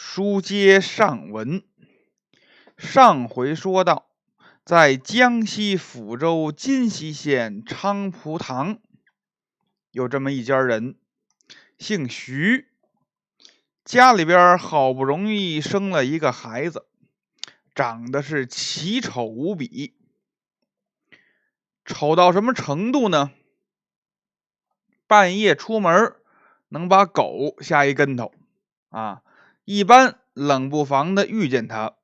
书接上文，上回说到，在江西抚州金溪县昌蒲塘，有这么一家人，姓徐，家里边好不容易生了一个孩子，长得是奇丑无比，丑到什么程度呢？半夜出门能把狗吓一跟头啊！一般冷不防的遇见他，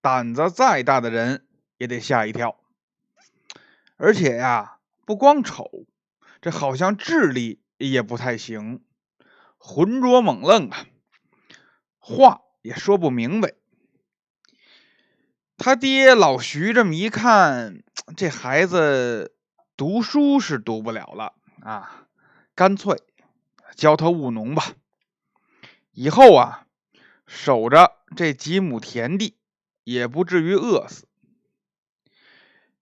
胆子再大的人也得吓一跳。而且呀，不光丑，这好像智力也不太行，浑浊猛愣啊，话也说不明白。他爹老徐这么一看，这孩子读书是读不了了啊，干脆教他务农吧，以后啊。守着这几亩田地，也不至于饿死。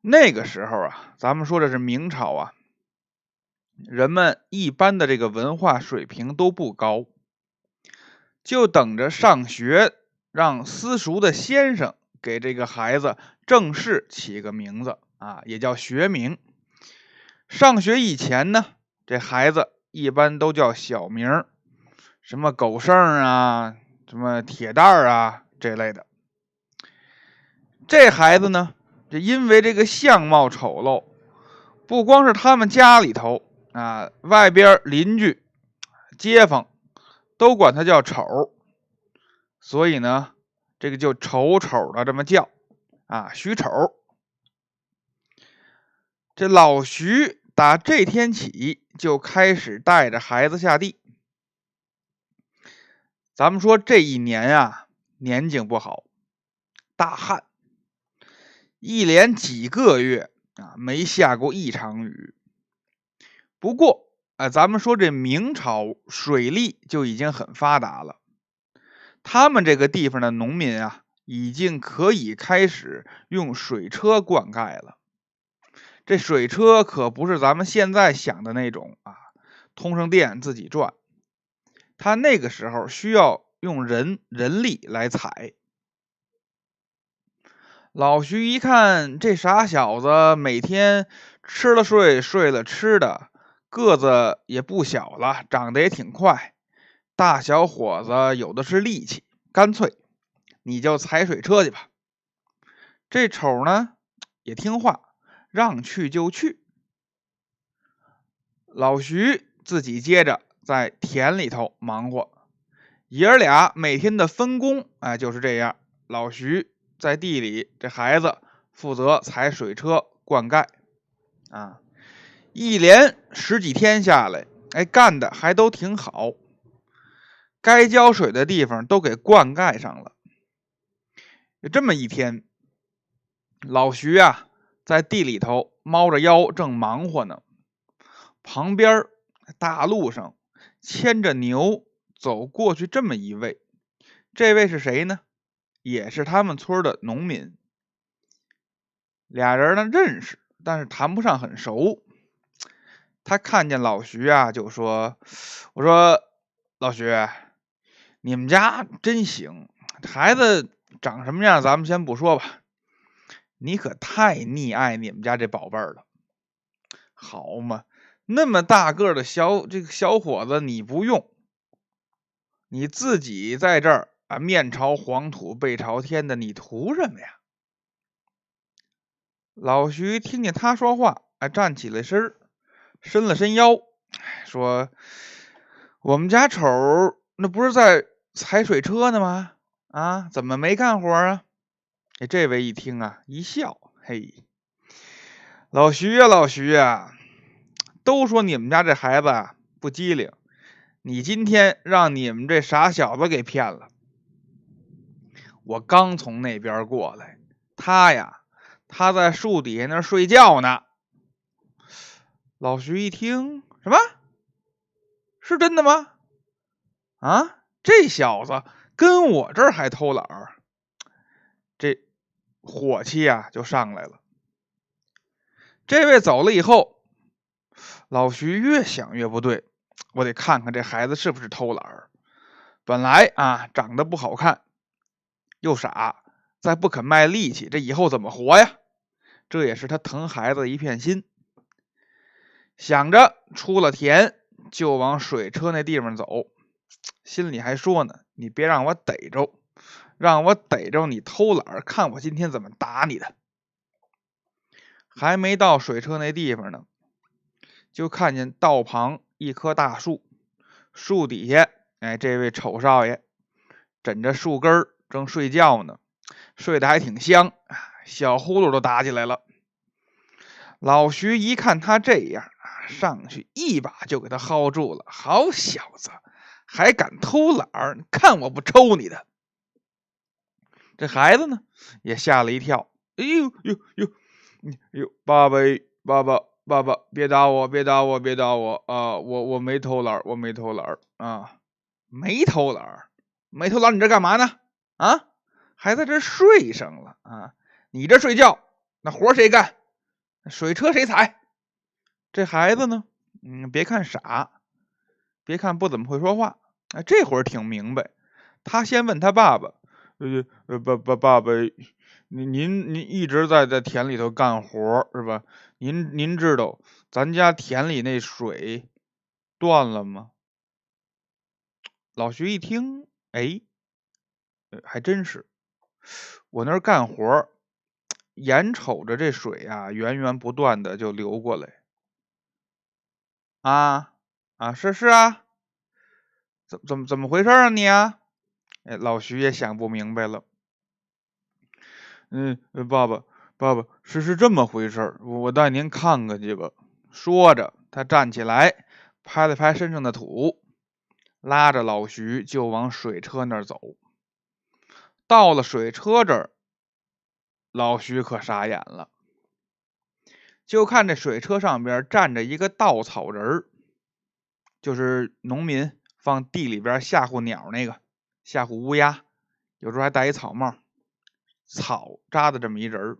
那个时候啊，咱们说的是明朝啊，人们一般的这个文化水平都不高，就等着上学，让私塾的先生给这个孩子正式起个名字啊，也叫学名。上学以前呢，这孩子一般都叫小名，什么狗剩啊。什么铁蛋儿啊这类的，这孩子呢，就因为这个相貌丑陋，不光是他们家里头啊，外边邻居、街坊都管他叫丑，所以呢，这个就丑丑的这么叫啊，徐丑。这老徐打这天起就开始带着孩子下地。咱们说这一年啊，年景不好，大旱，一连几个月啊没下过一场雨。不过，啊，咱们说这明朝水利就已经很发达了，他们这个地方的农民啊，已经可以开始用水车灌溉了。这水车可不是咱们现在想的那种啊，通上电自己转。他那个时候需要用人人力来采。老徐一看这傻小子每天吃了睡，睡了吃的，个子也不小了，长得也挺快，大小伙子有的是力气，干脆你就踩水车去吧。这丑呢也听话，让去就去。老徐自己接着。在田里头忙活，爷儿俩每天的分工，哎，就是这样。老徐在地里，这孩子负责踩水车灌溉，啊，一连十几天下来，哎，干的还都挺好，该浇水的地方都给灌溉上了。有这么一天，老徐啊，在地里头猫着腰正忙活呢，旁边大路上。牵着牛走过去，这么一位，这位是谁呢？也是他们村的农民。俩人呢认识，但是谈不上很熟。他看见老徐啊，就说：“我说老徐，你们家真行，孩子长什么样咱们先不说吧，你可太溺爱你们家这宝贝儿了，好嘛。”那么大个的小这个小伙子，你不用，你自己在这儿啊，面朝黄土背朝天的，你图什么呀？老徐听见他说话，哎，站起了身伸了伸腰，说：“我们家丑那不是在踩水车呢吗？啊，怎么没干活啊？”哎，这位一听啊，一笑，嘿，老徐呀，老徐呀。都说你们家这孩子不机灵，你今天让你们这傻小子给骗了。我刚从那边过来，他呀，他在树底下那睡觉呢。老徐一听，什么？是真的吗？啊，这小子跟我这儿还偷懒儿，这火气呀就上来了。这位走了以后。老徐越想越不对，我得看看这孩子是不是偷懒儿。本来啊长得不好看，又傻，再不肯卖力气，这以后怎么活呀？这也是他疼孩子的一片心。想着出了田就往水车那地方走，心里还说呢：“你别让我逮着，让我逮着你偷懒，看我今天怎么打你的。”还没到水车那地方呢，就看见道旁一棵大树，树底下，哎，这位丑少爷枕着树根正睡觉呢，睡得还挺香，小呼噜都打起来了。老徐一看他这样，上去一把就给他薅住了。好小子，还敢偷懒看我不抽你的！这孩子呢，也吓了一跳。哎呦呦呦！呦，爸爸，爸爸，爸爸，别打我，别打我，别打我啊！我我没偷懒，我没偷懒啊，没偷懒，没偷懒，你这干嘛呢？啊，还在这睡上了啊？你这睡觉，那活谁干？水车谁踩？这孩子呢？嗯，别看傻，别看不怎么会说话，哎，这会儿挺明白。他先问他爸爸，呃呃，爸爸，爸爸。您您您一直在在田里头干活是吧？您您知道咱家田里那水断了吗？老徐一听，哎，还真是，我那儿干活，眼瞅着这水啊源源不断的就流过来。啊啊是是啊，怎怎么怎么回事啊你啊？哎，老徐也想不明白了。嗯，爸爸，爸爸，是是这么回事儿，我带您看看去吧。说着，他站起来，拍了拍身上的土，拉着老徐就往水车那儿走。到了水车这儿，老徐可傻眼了，就看这水车上边站着一个稻草人儿，就是农民放地里边吓唬鸟那个，吓唬乌鸦，有时候还戴一草帽。草扎的这么一人儿，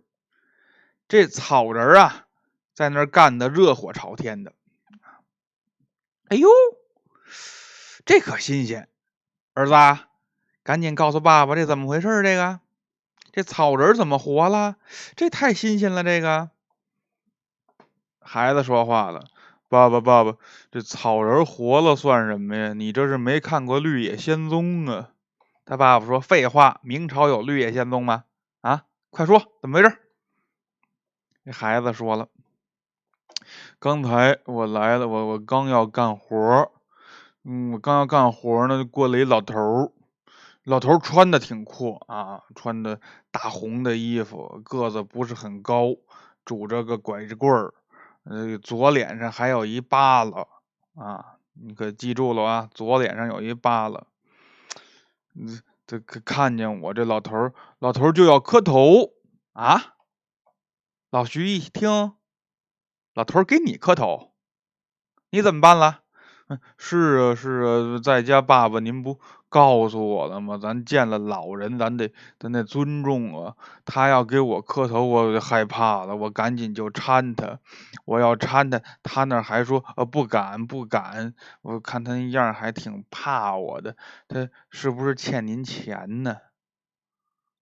这草人啊，在那儿干的热火朝天的。哎呦，这可新鲜！儿子，赶紧告诉爸爸，这怎么回事？这个，这草人怎么活了？这太新鲜了！这个孩子说话了：“爸爸，爸爸，这草人活了算什么呀？你这是没看过《绿野仙踪》啊？”他爸爸说：“废话，明朝有《绿野仙踪》吗？”啊，快说怎么回事？这孩子说了，刚才我来了，我我刚要干活嗯，我刚要干活呢，就过来一老头儿，老头穿的挺酷啊，穿的大红的衣服，个子不是很高，拄着个拐子棍儿，呃，左脸上还有一疤了啊，你可记住了啊，左脸上有一疤了，嗯。这看见我这老头儿，老头儿就要磕头啊！老徐一听，老头儿给你磕头，你怎么办了？是啊是啊，在家爸爸您不告诉我了吗？咱见了老人，咱得咱得尊重啊。他要给我磕头，我就害怕了，我赶紧就搀他。我要搀他，他那还说呃不敢不敢。我看他那样还挺怕我的，他是不是欠您钱呢？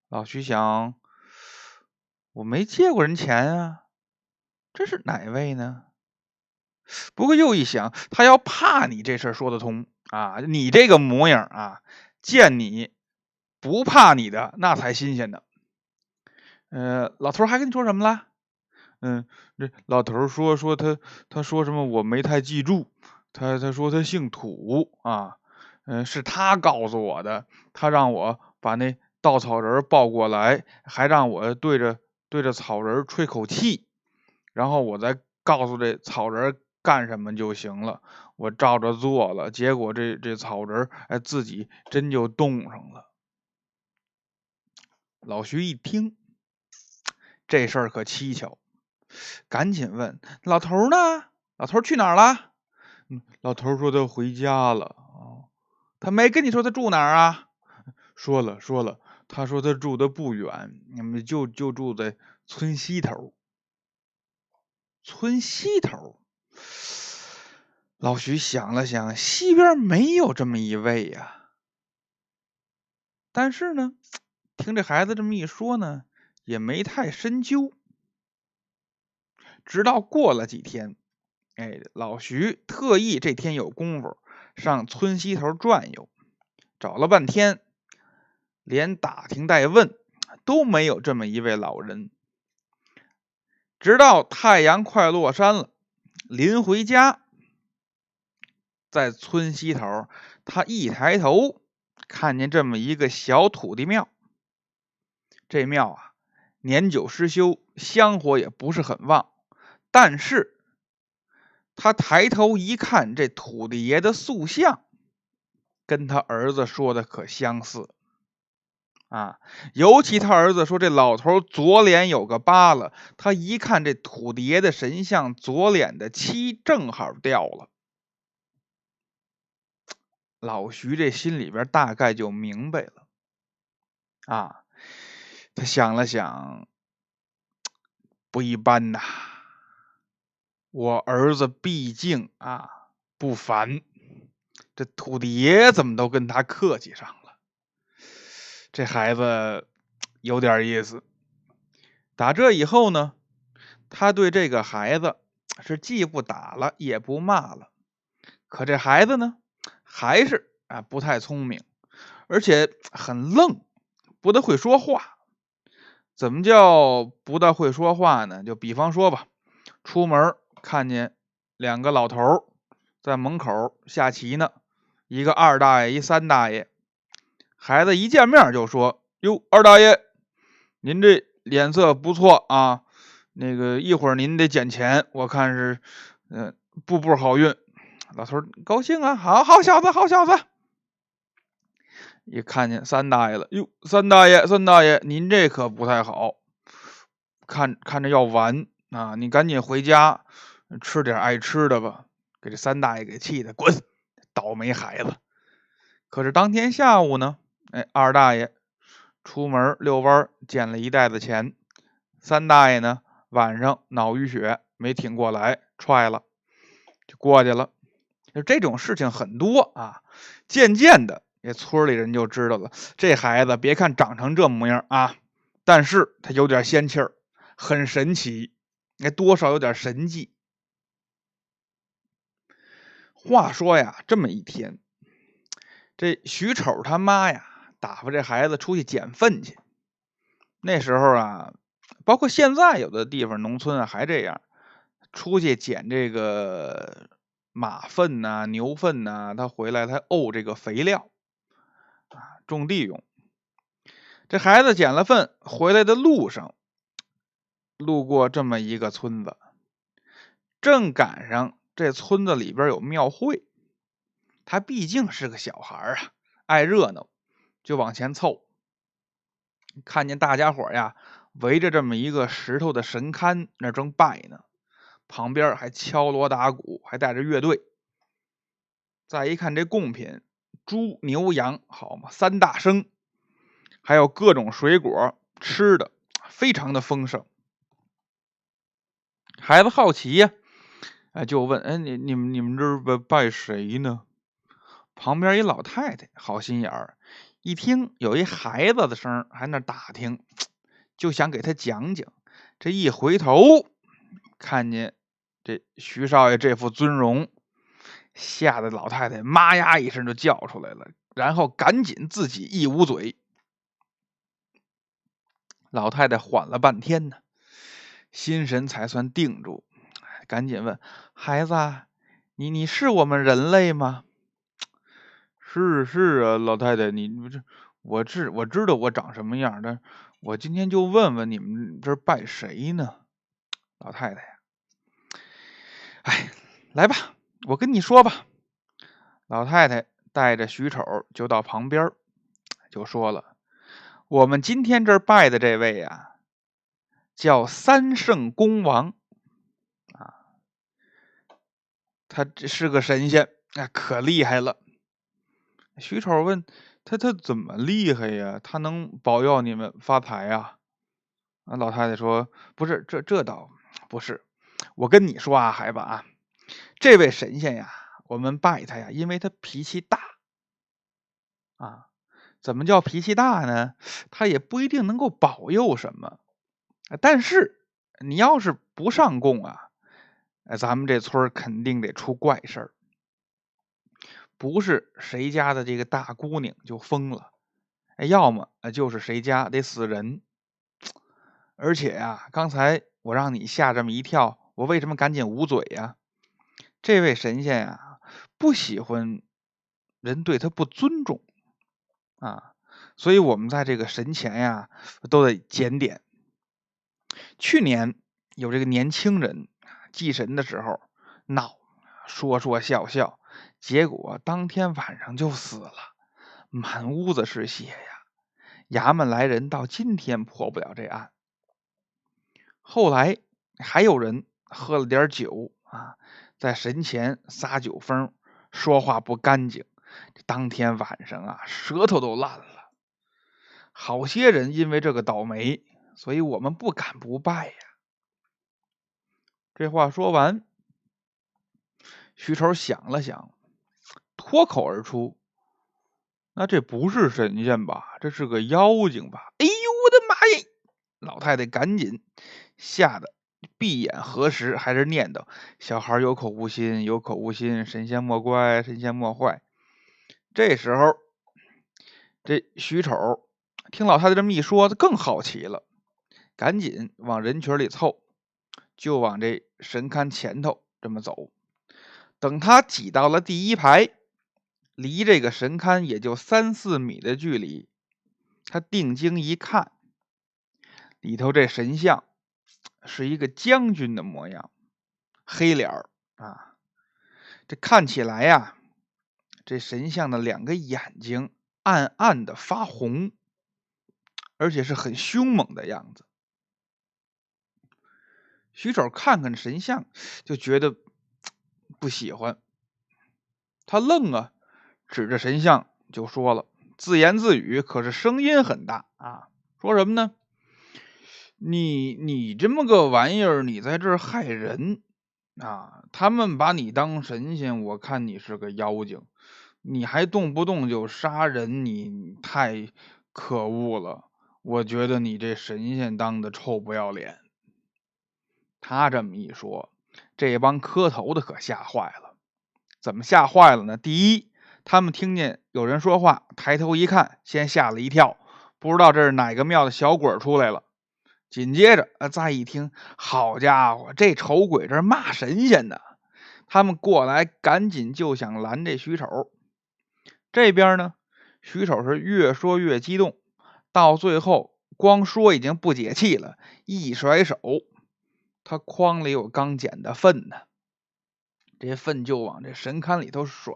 老徐想，我没借过人钱啊，这是哪位呢？不过又一想，他要怕你这事儿说得通啊！你这个模样啊，见你不怕你的那才新鲜呢。呃，老头还跟你说什么了？嗯，这老头说说他他说什么我没太记住。他他说他姓土啊，嗯，是他告诉我的。他让我把那稻草人抱过来，还让我对着对着草人吹口气，然后我再告诉这草人。干什么就行了，我照着做了，结果这这草人哎自己真就冻上了。老徐一听，这事儿可蹊跷，赶紧问老头呢？老头去哪儿了？老头说他回家了啊。他没跟你说他住哪儿啊？说了说了，他说他住的不远，你们就就住在村西头。村西头。老徐想了想，西边没有这么一位呀。但是呢，听这孩子这么一说呢，也没太深究。直到过了几天，哎，老徐特意这天有功夫上村西头转悠，找了半天，连打听带问都没有这么一位老人。直到太阳快落山了，临回家，在村西头，他一抬头，看见这么一个小土地庙。这庙啊，年久失修，香火也不是很旺。但是，他抬头一看，这土地爷的塑像，跟他儿子说的可相似。啊，尤其他儿子说这老头左脸有个疤了，他一看这土地爷的神像，左脸的漆正好掉了。老徐这心里边大概就明白了，啊，他想了想，不一般呐，我儿子毕竟啊不凡，这土地爷怎么都跟他客气上？这孩子有点意思。打这以后呢，他对这个孩子是既不打了也不骂了。可这孩子呢，还是啊不太聪明，而且很愣，不大会说话。怎么叫不大会说话呢？就比方说吧，出门看见两个老头在门口下棋呢，一个二大爷，一三大爷。孩子一见面就说：“哟，二大爷，您这脸色不错啊。那个一会儿您得捡钱，我看是，嗯，步步好运。”老头高兴啊，好好小子，好小子。一看见三大爷了，哟，三大爷，三大爷，您这可不太好，看看着要完啊，你赶紧回家吃点爱吃的吧。给这三大爷给气的，滚，倒霉孩子。可是当天下午呢？哎，二大爷出门遛弯，捡了一袋子钱。三大爷呢，晚上脑淤血没挺过来，踹了，就过去了。就这种事情很多啊。渐渐的，这村里人就知道了，这孩子别看长成这模样啊，但是他有点仙气儿，很神奇，哎，多少有点神迹。话说呀，这么一天，这徐丑他妈呀。打发这孩子出去捡粪去。那时候啊，包括现在有的地方农村啊还这样，出去捡这个马粪呐、牛粪呐，他回来他沤这个肥料啊，种地用。这孩子捡了粪回来的路上，路过这么一个村子，正赶上这村子里边有庙会，他毕竟是个小孩啊，爱热闹。就往前凑，看见大家伙呀围着这么一个石头的神龛那正拜呢，旁边还敲锣打鼓，还带着乐队。再一看这贡品，猪牛羊好嘛，三大生，还有各种水果吃的，非常的丰盛。孩子好奇呀，哎，就问：哎，你你们你们这拜拜谁呢？旁边一老太太好心眼儿。一听有一孩子的声还那打听，就想给他讲讲。这一回头，看见这徐少爷这副尊容，吓得老太太妈呀一声就叫出来了，然后赶紧自己一捂嘴。老太太缓了半天呢，心神才算定住，赶紧问孩子：“你你是我们人类吗？”是是啊，老太太，你不是我知我知道我长什么样，但我今天就问问你们这拜谁呢？老太太呀，哎，来吧，我跟你说吧。老太太带着许丑就到旁边，就说了：“我们今天这拜的这位呀，叫三圣公王啊，他这是个神仙，那可厉害了。”徐丑问他：“他怎么厉害呀？他能保佑你们发财呀？”啊，老太太说：“不是，这这倒不是。我跟你说啊，孩子啊，这位神仙呀，我们拜他呀，因为他脾气大啊。怎么叫脾气大呢？他也不一定能够保佑什么。但是你要是不上供啊，咱们这村肯定得出怪事儿。不是谁家的这个大姑娘就疯了，要么就是谁家得死人。而且呀，刚才我让你吓这么一跳，我为什么赶紧捂嘴呀？这位神仙呀，不喜欢人对他不尊重啊，所以我们在这个神前呀都得检点。去年有这个年轻人祭神的时候闹，说说笑笑，结果当天晚上就死了，满屋子是血呀！衙门来人到今天破不了这案。后来还有人喝了点酒啊，在神前撒酒疯，说话不干净，当天晚上啊，舌头都烂了。好些人因为这个倒霉，所以我们不敢不拜呀。这话说完，徐丑想了想，脱口而出：“那这不是神仙吧？这是个妖精吧？”哎呦，我的妈呀！老太太赶紧。吓得闭眼合十，还是念叨：“小孩有口无心，有口无心，神仙莫怪，神仙莫坏。”这时候，这徐丑听老太太这么一说，他更好奇了，赶紧往人群里凑，就往这神龛前头这么走。等他挤到了第一排，离这个神龛也就三四米的距离，他定睛一看，里头这神像。是一个将军的模样，黑脸儿啊，这看起来呀，这神像的两个眼睛暗暗的发红，而且是很凶猛的样子。徐丑看看神像，就觉得不喜欢，他愣啊，指着神像就说了，自言自语，可是声音很大啊，说什么呢？你你这么个玩意儿，你在这儿害人啊！他们把你当神仙，我看你是个妖精，你还动不动就杀人，你太可恶了！我觉得你这神仙当的臭不要脸。他这么一说，这帮磕头的可吓坏了。怎么吓坏了呢？第一，他们听见有人说话，抬头一看，先吓了一跳，不知道这是哪个庙的小鬼出来了。紧接着，呃，再一听，好家伙，这丑鬼这骂神仙呢！他们过来，赶紧就想拦这徐丑。这边呢，徐丑是越说越激动，到最后光说已经不解气了，一甩手，他筐里有刚捡的粪呢，这粪就往这神龛里头甩。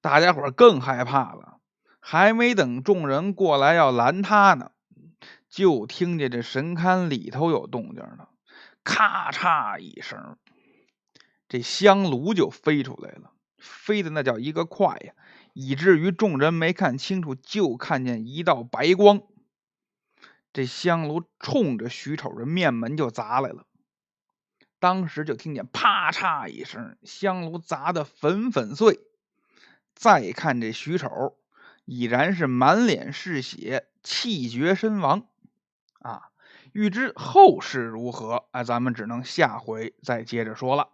大家伙更害怕了，还没等众人过来要拦他呢。就听见这神龛里头有动静了，咔嚓一声，这香炉就飞出来了，飞的那叫一个快呀，以至于众人没看清楚，就看见一道白光。这香炉冲着徐丑的面门就砸来了，当时就听见啪嚓一声，香炉砸得粉粉碎。再看这徐丑，已然是满脸是血，气绝身亡。啊，欲知后事如何，啊，咱们只能下回再接着说了。